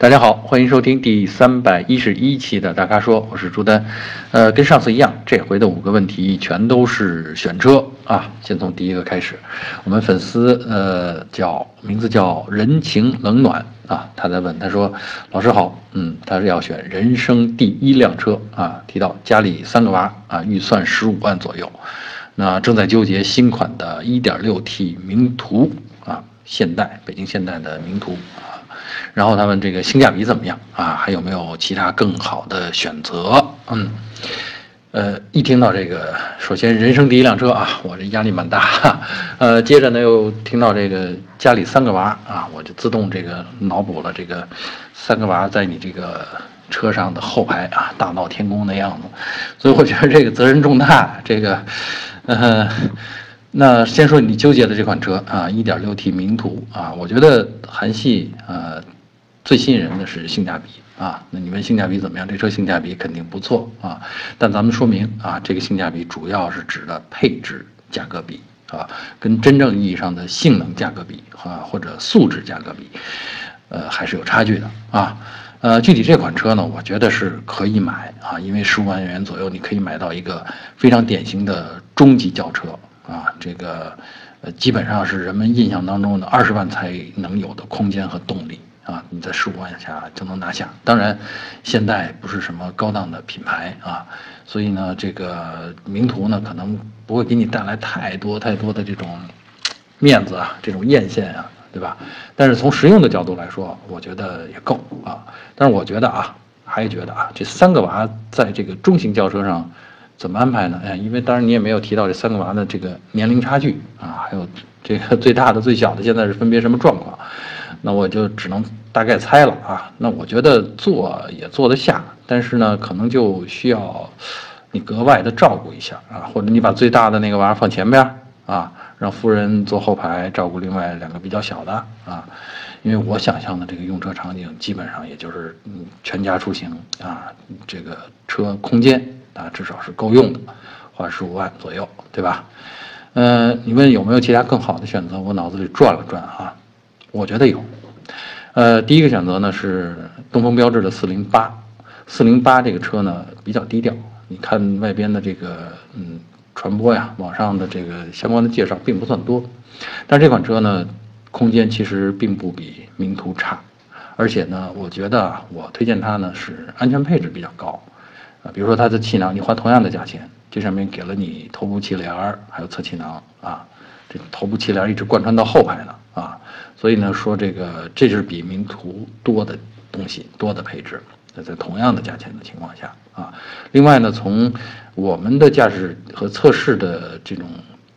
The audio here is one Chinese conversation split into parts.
大家好，欢迎收听第三百一十一期的大咖说，我是朱丹。呃，跟上次一样，这回的五个问题全都是选车啊。先从第一个开始，我们粉丝呃叫名字叫人情冷暖啊，他在问，他说老师好，嗯，他是要选人生第一辆车啊，提到家里三个娃啊，预算十五万左右，那正在纠结新款的 1.6T 名图啊，现代北京现代的名图。然后他们这个性价比怎么样啊？还有没有其他更好的选择？嗯，呃，一听到这个，首先人生第一辆车啊，我这压力蛮大。呃，接着呢又听到这个家里三个娃啊，我就自动这个脑补了这个三个娃在你这个车上的后排啊，大闹天宫的样子。所以我觉得这个责任重大。这个，呃，那先说你纠结的这款车啊，1.6T 名图啊，我觉得韩系呃。最吸引人的是性价比啊，那你问性价比怎么样？这车性价比肯定不错啊，但咱们说明啊，这个性价比主要是指的配置价格比啊，跟真正意义上的性能价格比啊，或者素质价格比，呃，还是有差距的啊。呃，具体这款车呢，我觉得是可以买啊，因为十五万元左右，你可以买到一个非常典型的中级轿车啊，这个呃，基本上是人们印象当中的二十万才能有的空间和动力。啊，你在十五万下就能拿下。当然，现代不是什么高档的品牌啊，所以呢，这个名图呢可能不会给你带来太多太多的这种面子啊，这种艳羡啊，对吧？但是从实用的角度来说，我觉得也够啊。但是我觉得啊，还觉得啊，这三个娃在这个中型轿车上怎么安排呢？哎，因为当然你也没有提到这三个娃的这个年龄差距啊，还有这个最大的、最小的现在是分别什么状况？那我就只能。大概猜了啊，那我觉得坐也坐得下，但是呢，可能就需要你格外的照顾一下啊，或者你把最大的那个娃放前边啊，让夫人坐后排照顾另外两个比较小的啊，因为我想象的这个用车场景基本上也就是嗯全家出行啊，这个车空间啊至少是够用的，花十五万左右，对吧？嗯，你问有没有其他更好的选择？我脑子里转了转啊，我觉得有。呃，第一个选择呢是东风标致的四零八，四零八这个车呢比较低调，你看外边的这个嗯传播呀，网上的这个相关的介绍并不算多，但这款车呢空间其实并不比名图差，而且呢我觉得我推荐它呢是安全配置比较高，啊，比如说它的气囊，你花同样的价钱，这上面给了你头部气帘儿，还有侧气囊啊，这头部气帘一直贯穿到后排呢。啊，所以呢，说这个这是比名图多的东西，多的配置。那在同样的价钱的情况下啊，另外呢，从我们的驾驶和测试的这种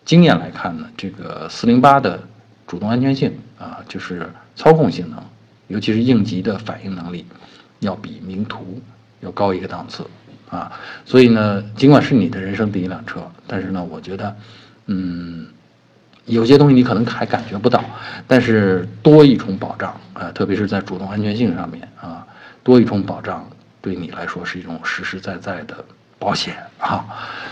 经验来看呢，这个四零八的主动安全性啊，就是操控性能，尤其是应急的反应能力，要比名图要高一个档次啊。所以呢，尽管是你的人生第一辆车，但是呢，我觉得，嗯。有些东西你可能还感觉不到，但是多一重保障啊，特别是在主动安全性上面啊，多一重保障对你来说是一种实实在在的保险啊。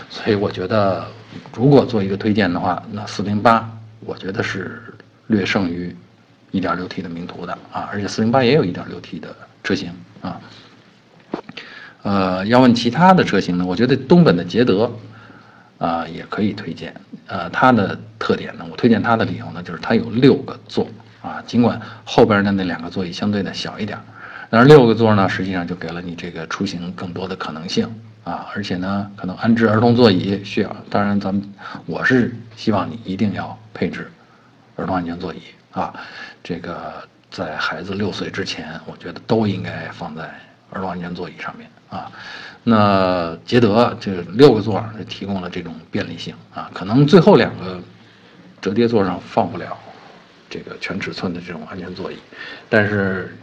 所以我觉得，如果做一个推荐的话，那四零八我觉得是略胜于一点六 T 的名图的啊，而且四零八也有一点六 T 的车型啊。呃，要问其他的车型呢，我觉得东本的捷德。啊，也可以推荐。呃，它的特点呢，我推荐它的理由呢，就是它有六个座啊。尽管后边的那两个座椅相对的小一点，但是六个座呢，实际上就给了你这个出行更多的可能性啊。而且呢，可能安置儿童座椅需要，当然咱们我是希望你一定要配置儿童安全座椅啊。这个在孩子六岁之前，我觉得都应该放在儿童安全座椅上面啊。那捷德这六个座提供了这种便利性啊，可能最后两个折叠座上放不了这个全尺寸的这种安全座椅，但是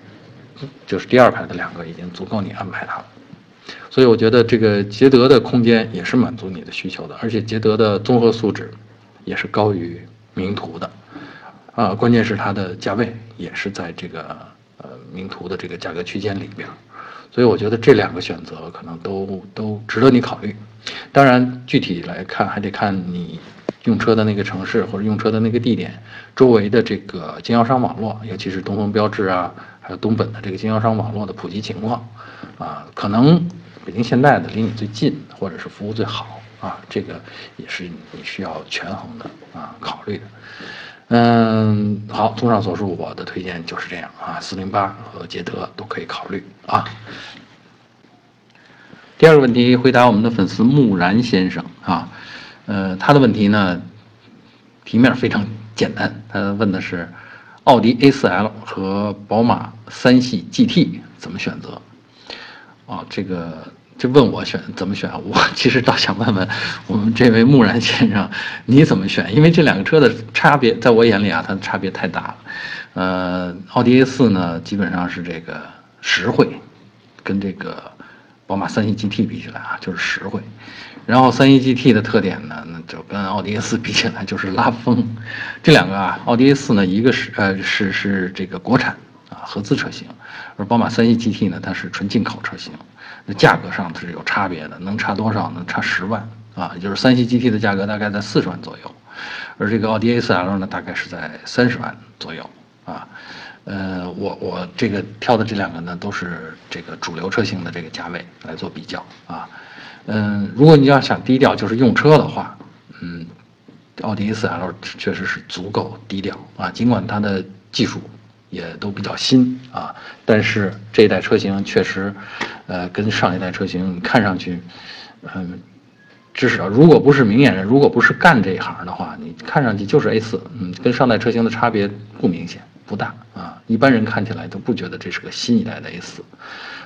就是第二排的两个已经足够你安排它了。所以我觉得这个捷德的空间也是满足你的需求的，而且捷德的综合素质也是高于名图的啊，关键是它的价位也是在这个呃名图的这个价格区间里边。所以我觉得这两个选择可能都都值得你考虑，当然具体来看还得看你用车的那个城市或者用车的那个地点周围的这个经销商网络，尤其是东风标致啊，还有东本的这个经销商网络的普及情况，啊，可能北京现代的离你最近，或者是服务最好，啊，这个也是你需要权衡的啊，考虑的。嗯，好，综上所述，我的推荐就是这样啊，四零八和捷德都可以考虑啊。第二个问题，回答我们的粉丝木然先生啊，呃，他的问题呢，题面非常简单，他问的是奥迪 A4L 和宝马三系 GT 怎么选择？啊，这个。就问我选怎么选，我其实倒想问问我们这位木然先生，你怎么选？因为这两个车的差别，在我眼里啊，它的差别太大了。呃，奥迪 A 四呢，基本上是这个实惠，跟这个宝马三系 GT 比起来啊，就是实惠。然后三系 GT 的特点呢，那就跟奥迪 A 四 比起来就是拉风。这两个啊，奥迪 A 四呢，一个是呃是是这个国产啊合资车型，而宝马三系 GT 呢，它是纯进口车型。价格上它是有差别的，能差多少呢？差十万啊，也就是三系 GT 的价格大概在四十万左右，而这个奥迪 A4L 呢，大概是在三十万左右啊。呃，我我这个挑的这两个呢，都是这个主流车型的这个价位来做比较啊。嗯，如果你要想低调，就是用车的话，嗯，奥迪 A4L 确实是足够低调啊，尽管它的技术。也都比较新啊，但是这一代车型确实，呃，跟上一代车型看上去，嗯，至少如果不是明眼人，如果不是干这一行的话，你看上去就是 A4，嗯，跟上代车型的差别不明显，不大啊，一般人看起来都不觉得这是个新一代的 A4，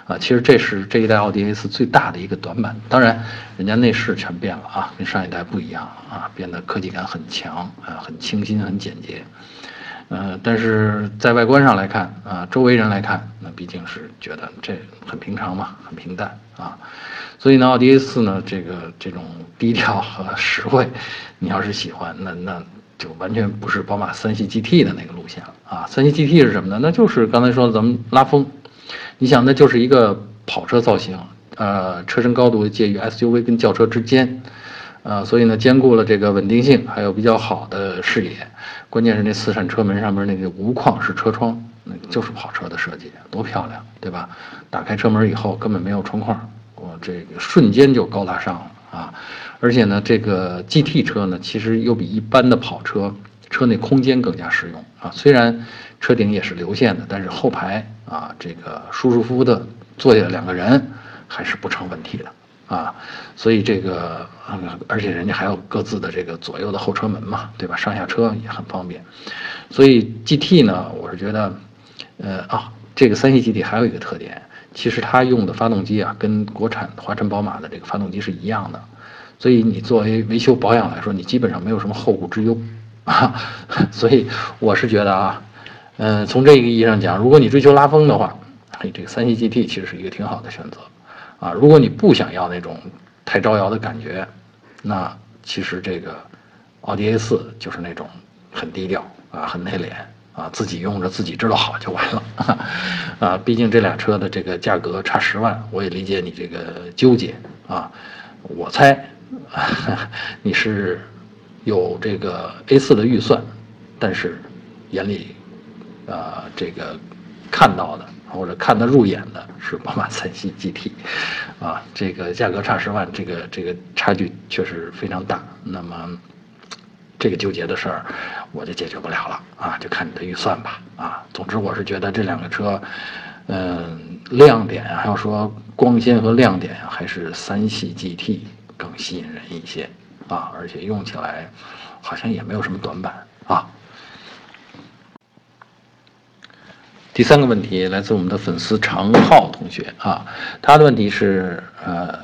啊，其实这是这一代奥迪 A4 最大的一个短板。当然，人家内饰全变了啊，跟上一代不一样啊，变得科技感很强啊，很清新，很简洁。呃，但是在外观上来看啊，周围人来看，那毕竟是觉得这很平常嘛，很平淡啊。所以呢，奥迪 A4 呢，这个这种低调和实惠，你要是喜欢，那那就完全不是宝马三系 GT 的那个路线了啊。三系 GT 是什么呢？那就是刚才说咱们拉风，你想，那就是一个跑车造型，呃，车身高度介于 SUV 跟轿车之间。呃，所以呢，兼顾了这个稳定性，还有比较好的视野，关键是那四扇车门上面那个无框式车窗，那就是跑车的设计，多漂亮，对吧？打开车门以后根本没有窗框，我这个瞬间就高大上了啊！而且呢，这个 GT 车呢，其实又比一般的跑车车内空间更加实用啊。虽然车顶也是流线的，但是后排啊，这个舒舒服服的坐下两个人还是不成问题的。啊，所以这个，而且人家还有各自的这个左右的后车门嘛，对吧？上下车也很方便。所以 GT 呢，我是觉得，呃啊，这个三系 GT 还有一个特点，其实它用的发动机啊，跟国产华晨宝马的这个发动机是一样的。所以你作为维修保养来说，你基本上没有什么后顾之忧啊。所以我是觉得啊，嗯，从这个意义上讲，如果你追求拉风的话，嘿，这个三系 GT 其实是一个挺好的选择。啊，如果你不想要那种太招摇的感觉，那其实这个奥迪 A4 就是那种很低调啊，很内敛啊，自己用着自己知道好就完了 啊。毕竟这俩车的这个价格差十万，我也理解你这个纠结啊。我猜啊 你是有这个 A4 的预算，但是眼里啊这个看到的。或者看得入眼的是宝马三系 GT，啊，这个价格差十万，这个这个差距确实非常大。那么这个纠结的事儿，我就解决不了了啊，就看你的预算吧啊。总之，我是觉得这两个车，嗯，亮点啊还要说光鲜和亮点，还是三系 GT 更吸引人一些啊，而且用起来好像也没有什么短板啊。第三个问题来自我们的粉丝常浩同学啊，他的问题是呃，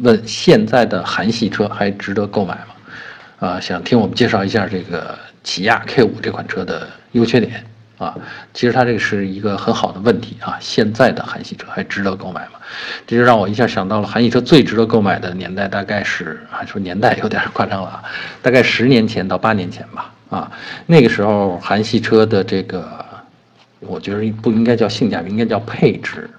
问现在的韩系车还值得购买吗？啊，想听我们介绍一下这个起亚 K 五这款车的优缺点啊。其实他这个是一个很好的问题啊，现在的韩系车还值得购买吗？这就让我一下想到了韩系车最值得购买的年代，大概是啊，说年代有点夸张了啊，大概十年前到八年前吧啊，那个时候韩系车的这个。我觉得不应该叫性价比，应该叫配置，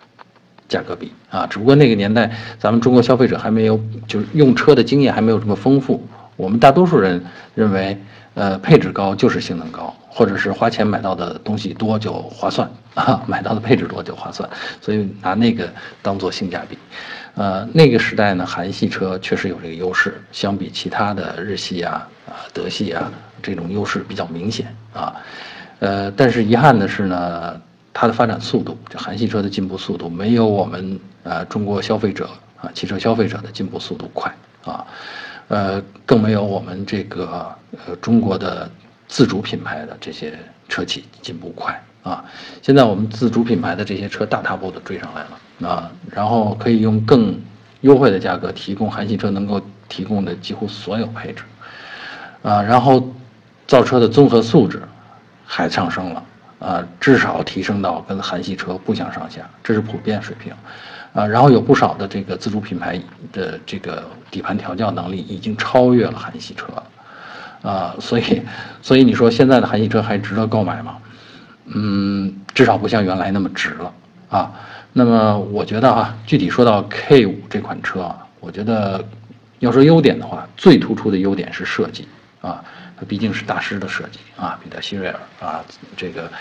价格比啊。只不过那个年代，咱们中国消费者还没有，就是用车的经验还没有这么丰富，我们大多数人认为，呃，配置高就是性能高，或者是花钱买到的东西多就划算啊，买到的配置多就划算，所以拿那个当做性价比。呃，那个时代呢，韩系车确实有这个优势，相比其他的日系啊、啊德系啊，这种优势比较明显啊。呃，但是遗憾的是呢，它的发展速度，就韩系车的进步速度没有我们呃中国消费者啊汽车消费者的进步速度快啊，呃，更没有我们这个呃中国的自主品牌的这些车企进步快啊。现在我们自主品牌的这些车大踏步的追上来了。啊，然后可以用更优惠的价格提供韩系车能够提供的几乎所有配置，啊，然后造车的综合素质还上升了，啊，至少提升到跟韩系车不相上下，这是普遍水平，啊，然后有不少的这个自主品牌的这个底盘调教能力已经超越了韩系车，啊，所以，所以你说现在的韩系车还值得购买吗？嗯，至少不像原来那么值了，啊。那么我觉得啊，具体说到 K 五这款车啊，我觉得要说优点的话，最突出的优点是设计啊，它毕竟是大师的设计啊，比达希瑞尔啊，这个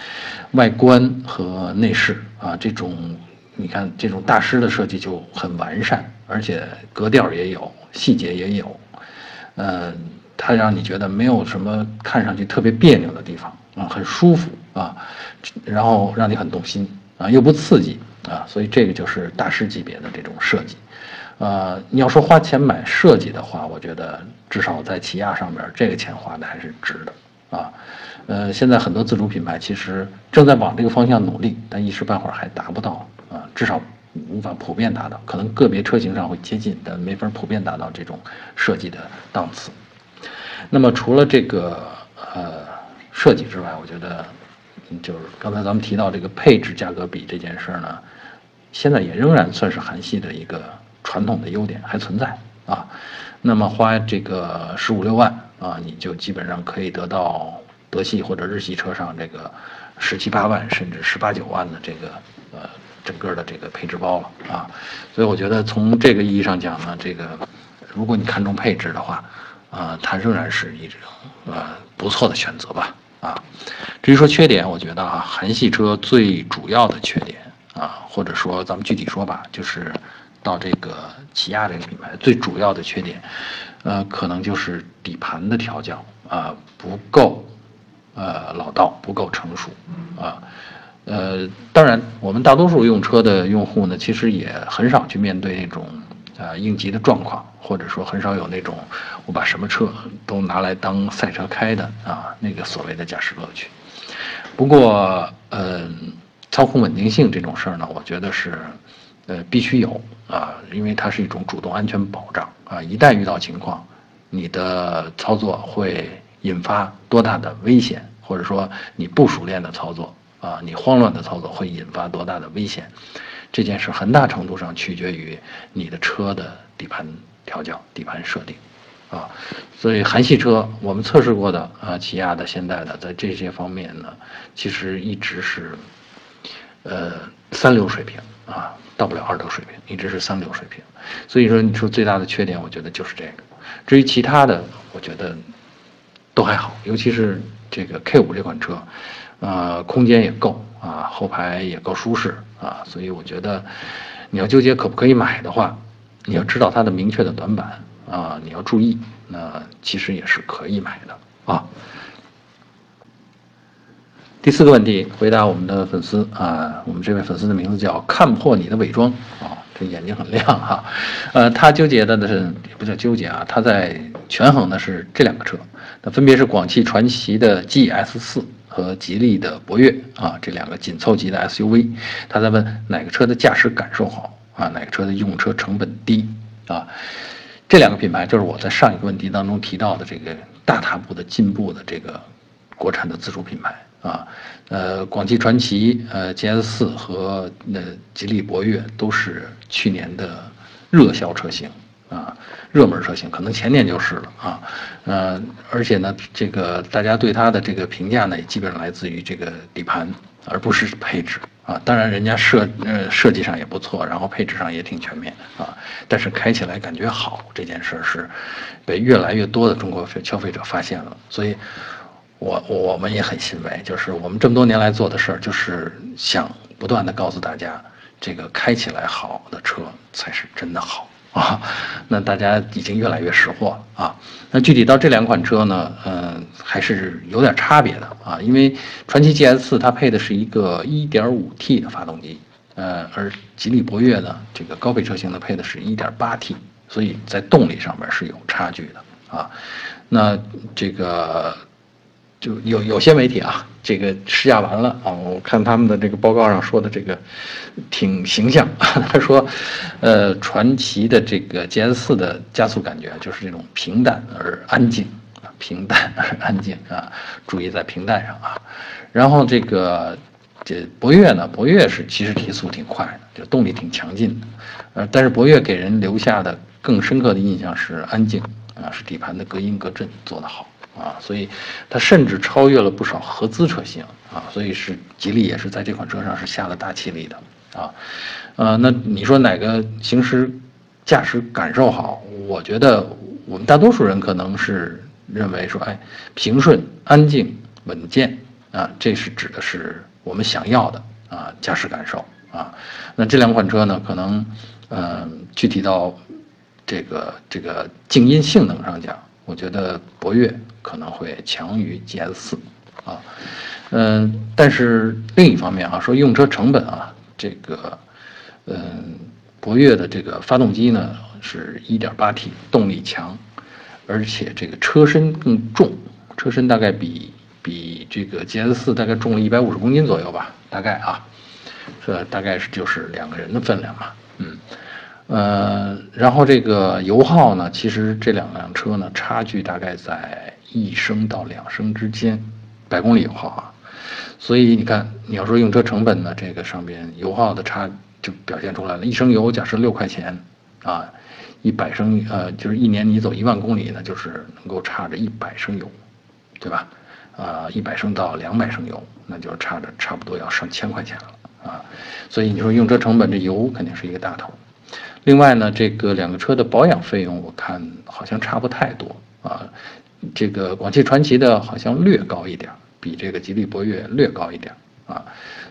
外观和内饰啊，这种你看这种大师的设计就很完善，而且格调也有，细节也有，嗯，它让你觉得没有什么看上去特别别扭的地方啊，很舒服啊，然后让你很动心啊，又不刺激。啊，所以这个就是大师级别的这种设计，呃，你要说花钱买设计的话，我觉得至少在起亚上面，这个钱花的还是值的啊。呃，现在很多自主品牌其实正在往这个方向努力，但一时半会儿还达不到啊，至少无法普遍达到，可能个别车型上会接近，但没法普遍达到这种设计的档次。那么除了这个呃设计之外，我觉得。就是刚才咱们提到这个配置价格比这件事儿呢，现在也仍然算是韩系的一个传统的优点还存在啊。那么花这个十五六万啊，你就基本上可以得到德系或者日系车上这个十七八万甚至十八九万的这个呃整个的这个配置包了啊。所以我觉得从这个意义上讲呢，这个如果你看重配置的话啊，它仍然是一种呃不错的选择吧。啊，至于说缺点，我觉得啊，韩系车最主要的缺点啊，或者说咱们具体说吧，就是到这个起亚这个品牌最主要的缺点，呃，可能就是底盘的调教啊不够，呃老道，不够成熟啊，呃，当然我们大多数用车的用户呢，其实也很少去面对那种。啊，应急的状况，或者说很少有那种我把什么车都拿来当赛车开的啊，那个所谓的驾驶乐趣。不过，嗯，操控稳定性这种事儿呢，我觉得是，呃，必须有啊，因为它是一种主动安全保障啊。一旦遇到情况，你的操作会引发多大的危险，或者说你不熟练的操作啊，你慌乱的操作会引发多大的危险。这件事很大程度上取决于你的车的底盘调教、底盘设定，啊，所以韩系车我们测试过的啊，起亚的、现代的，在这些方面呢，其实一直是，呃，三流水平啊，到不了二流水平，一直是三流水平。所以说，你说最大的缺点，我觉得就是这个。至于其他的，我觉得都还好，尤其是这个 K 五这款车，呃，空间也够啊，后排也够舒适。啊，所以我觉得，你要纠结可不可以买的话，你要知道它的明确的短板啊，你要注意，那其实也是可以买的啊。第四个问题，回答我们的粉丝啊，我们这位粉丝的名字叫看破你的伪装啊，这眼睛很亮哈，呃，他纠结的是也不叫纠结啊，他在权衡的是这两个车，那分别是广汽传祺的 GS 四。和吉利的博越啊，这两个紧凑级的 SUV，他在问哪个车的驾驶感受好啊，哪个车的用车成本低啊？这两个品牌就是我在上一个问题当中提到的这个大踏步的进步的这个国产的自主品牌啊，呃，广汽传祺呃 GS 四和呃吉利博越都是去年的热销车型。啊，热门车型可能前年就是了啊，呃，而且呢，这个大家对它的这个评价呢，也基本上来自于这个底盘，而不是配置啊，当然人家设呃设计上也不错，然后配置上也挺全面啊，但是开起来感觉好这件事是被越来越多的中国消费者发现了，所以我我们也很欣慰，就是我们这么多年来做的事儿，就是想不断的告诉大家，这个开起来好的车才是真的好。啊，那大家已经越来越识货了啊。那具体到这两款车呢，嗯，还是有点差别的啊。因为传祺 GS 四它配的是一个 1.5T 的发动机，呃，而吉利博越呢，这个高配车型呢配的是一点八 T，所以在动力上面是有差距的啊。那这个。就有有些媒体啊，这个试驾完了啊，我看他们的这个报告上说的这个挺形象。他说，呃，传祺的这个 GS 四的加速感觉就是这种平淡而安静，平淡而安静啊，注意在平淡上啊。然后这个这博越呢，博越是其实提速挺快的，就动力挺强劲的，呃，但是博越给人留下的更深刻的印象是安静啊，是底盘的隔音隔震做得好。啊，所以它甚至超越了不少合资车型啊，所以是吉利也是在这款车上是下了大气力的啊，呃，那你说哪个行驶驾驶感受好？我觉得我们大多数人可能是认为说，哎，平顺、安静、稳健啊，这是指的是我们想要的啊驾驶感受啊。那这两款车呢，可能嗯，具体到这个这个静音性能上讲。我觉得博越可能会强于 GS 四，啊，嗯，但是另一方面啊，说用车成本啊，这个，嗯，博越的这个发动机呢是 1.8T，动力强，而且这个车身更重，车身大概比比这个 GS 四大概重了一百五十公斤左右吧，大概啊，这大概是就是两个人的分量嘛，嗯。呃，然后这个油耗呢，其实这两辆车呢，差距大概在一升到两升之间，百公里油耗啊。所以你看，你要说用车成本呢，这个上边油耗的差就表现出来了。一升油假设六块钱啊，一百升呃，就是一年你走一万公里呢，就是能够差着一百升油，对吧？啊，一百升到两百升油，那就差着差不多要上千块钱了啊。所以你说用车成本，这油肯定是一个大头。另外呢，这个两个车的保养费用我看好像差不太多啊，这个广汽传祺的好像略高一点，比这个吉利博越略高一点啊，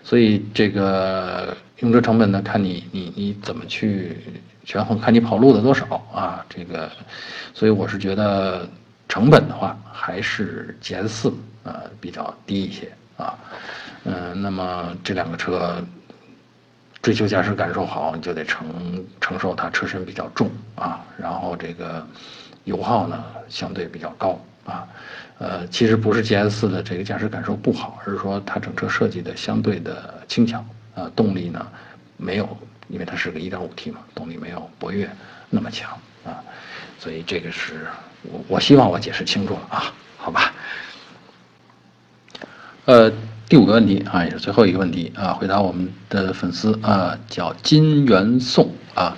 所以这个用车成本呢，看你你你怎么去权衡，看你跑路的多少啊，这个，所以我是觉得成本的话还是 GS 四啊比较低一些啊，嗯，那么这两个车。追求驾驶感受好，你就得承承受它车身比较重啊，然后这个油耗呢相对比较高啊，呃，其实不是 GS 四的这个驾驶感受不好，而是说它整车设计的相对的轻巧啊，动力呢没有，因为它是个 1.5T 嘛，动力没有博越那么强啊，所以这个是我我希望我解释清楚了啊，好吧，呃。第五个问题啊，也是最后一个问题啊，回答我们的粉丝啊，叫金元颂啊，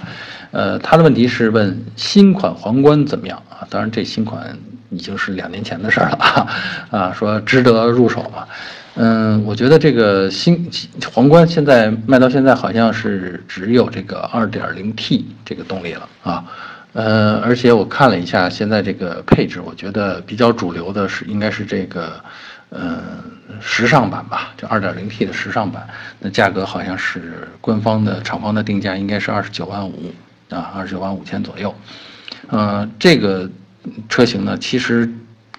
呃，他的问题是问新款皇冠怎么样啊？当然，这新款已经是两年前的事儿了啊，啊，说值得入手吗？嗯，我觉得这个新皇冠现在卖到现在好像是只有这个 2.0T 这个动力了啊，呃，而且我看了一下现在这个配置，我觉得比较主流的是应该是这个。嗯，时尚版吧，就二点零 T 的时尚版，那价格好像是官方的厂方的定价应该是二十九万五啊，二十九万五千左右。呃，这个车型呢，其实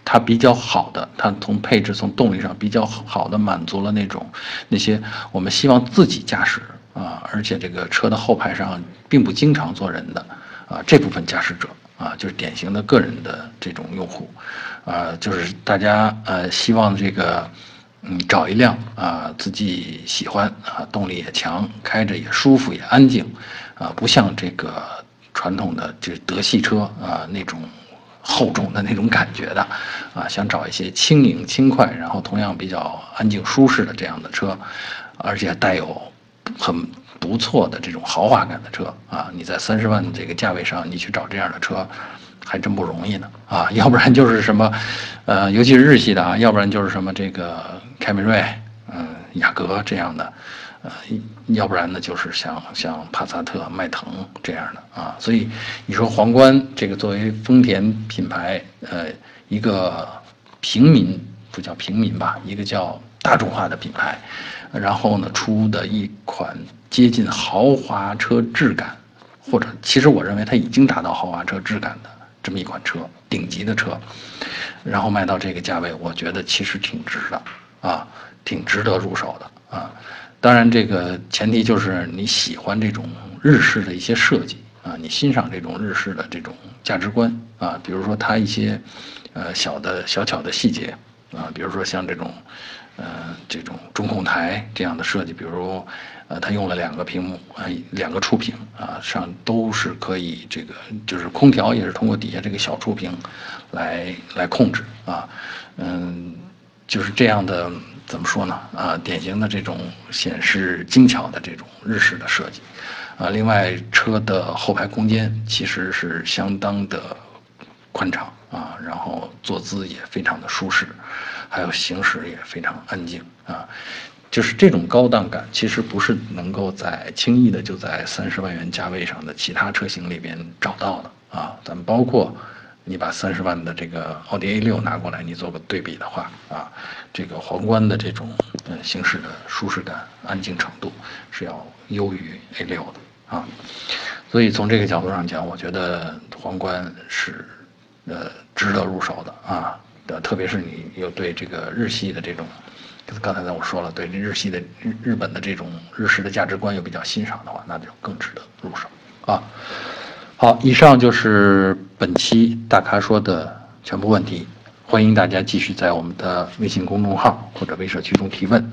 它比较好的，它从配置从动力上比较好的满足了那种那些我们希望自己驾驶啊，而且这个车的后排上并不经常坐人的啊这部分驾驶者。啊，就是典型的个人的这种用户，啊，就是大家呃希望这个，嗯，找一辆啊自己喜欢啊，动力也强，开着也舒服也安静，啊，不像这个传统的就是德系车啊那种厚重的那种感觉的，啊，想找一些轻盈轻快，然后同样比较安静舒适的这样的车，而且带有很。不错的这种豪华感的车啊，你在三十万这个价位上，你去找这样的车，还真不容易呢啊！要不然就是什么，呃，尤其是日系的啊，要不然就是什么这个凯美瑞、嗯，雅阁这样的，呃，要不然呢就是像像帕萨特、迈腾这样的啊。所以你说皇冠这个作为丰田品牌，呃，一个平民不叫平民吧，一个叫大众化的品牌，然后呢出的一款接近豪华车质感，或者其实我认为它已经达到豪华车质感的这么一款车，顶级的车，然后卖到这个价位，我觉得其实挺值的啊。挺值得入手的啊，当然这个前提就是你喜欢这种日式的一些设计啊，你欣赏这种日式的这种价值观啊，比如说它一些呃小的小巧的细节啊，比如说像这种呃这种中控台这样的设计，比如呃它用了两个屏幕啊，两个触屏啊，上都是可以这个就是空调也是通过底下这个小触屏来来控制啊，嗯，就是这样的。怎么说呢？啊，典型的这种显示精巧的这种日式的设计，啊，另外车的后排空间其实是相当的宽敞啊，然后坐姿也非常的舒适，还有行驶也非常安静啊，就是这种高档感其实不是能够在轻易的就在三十万元价位上的其他车型里边找到的啊，咱们包括。你把三十万的这个奥迪 A 六拿过来，你做个对比的话，啊，这个皇冠的这种呃行驶的舒适感、安静程度是要优于 A 六的啊，所以从这个角度上讲，我觉得皇冠是呃值得入手的啊，的特别是你又对这个日系的这种，就是刚才呢我说了，对日系的日日本的这种日式的价值观又比较欣赏的话，那就更值得入手啊。好，以上就是本期大咖说的全部问题。欢迎大家继续在我们的微信公众号或者微社区中提问。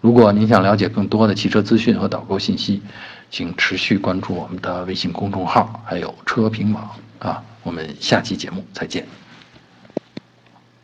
如果您想了解更多的汽车资讯和导购信息，请持续关注我们的微信公众号，还有车评网啊。我们下期节目再见。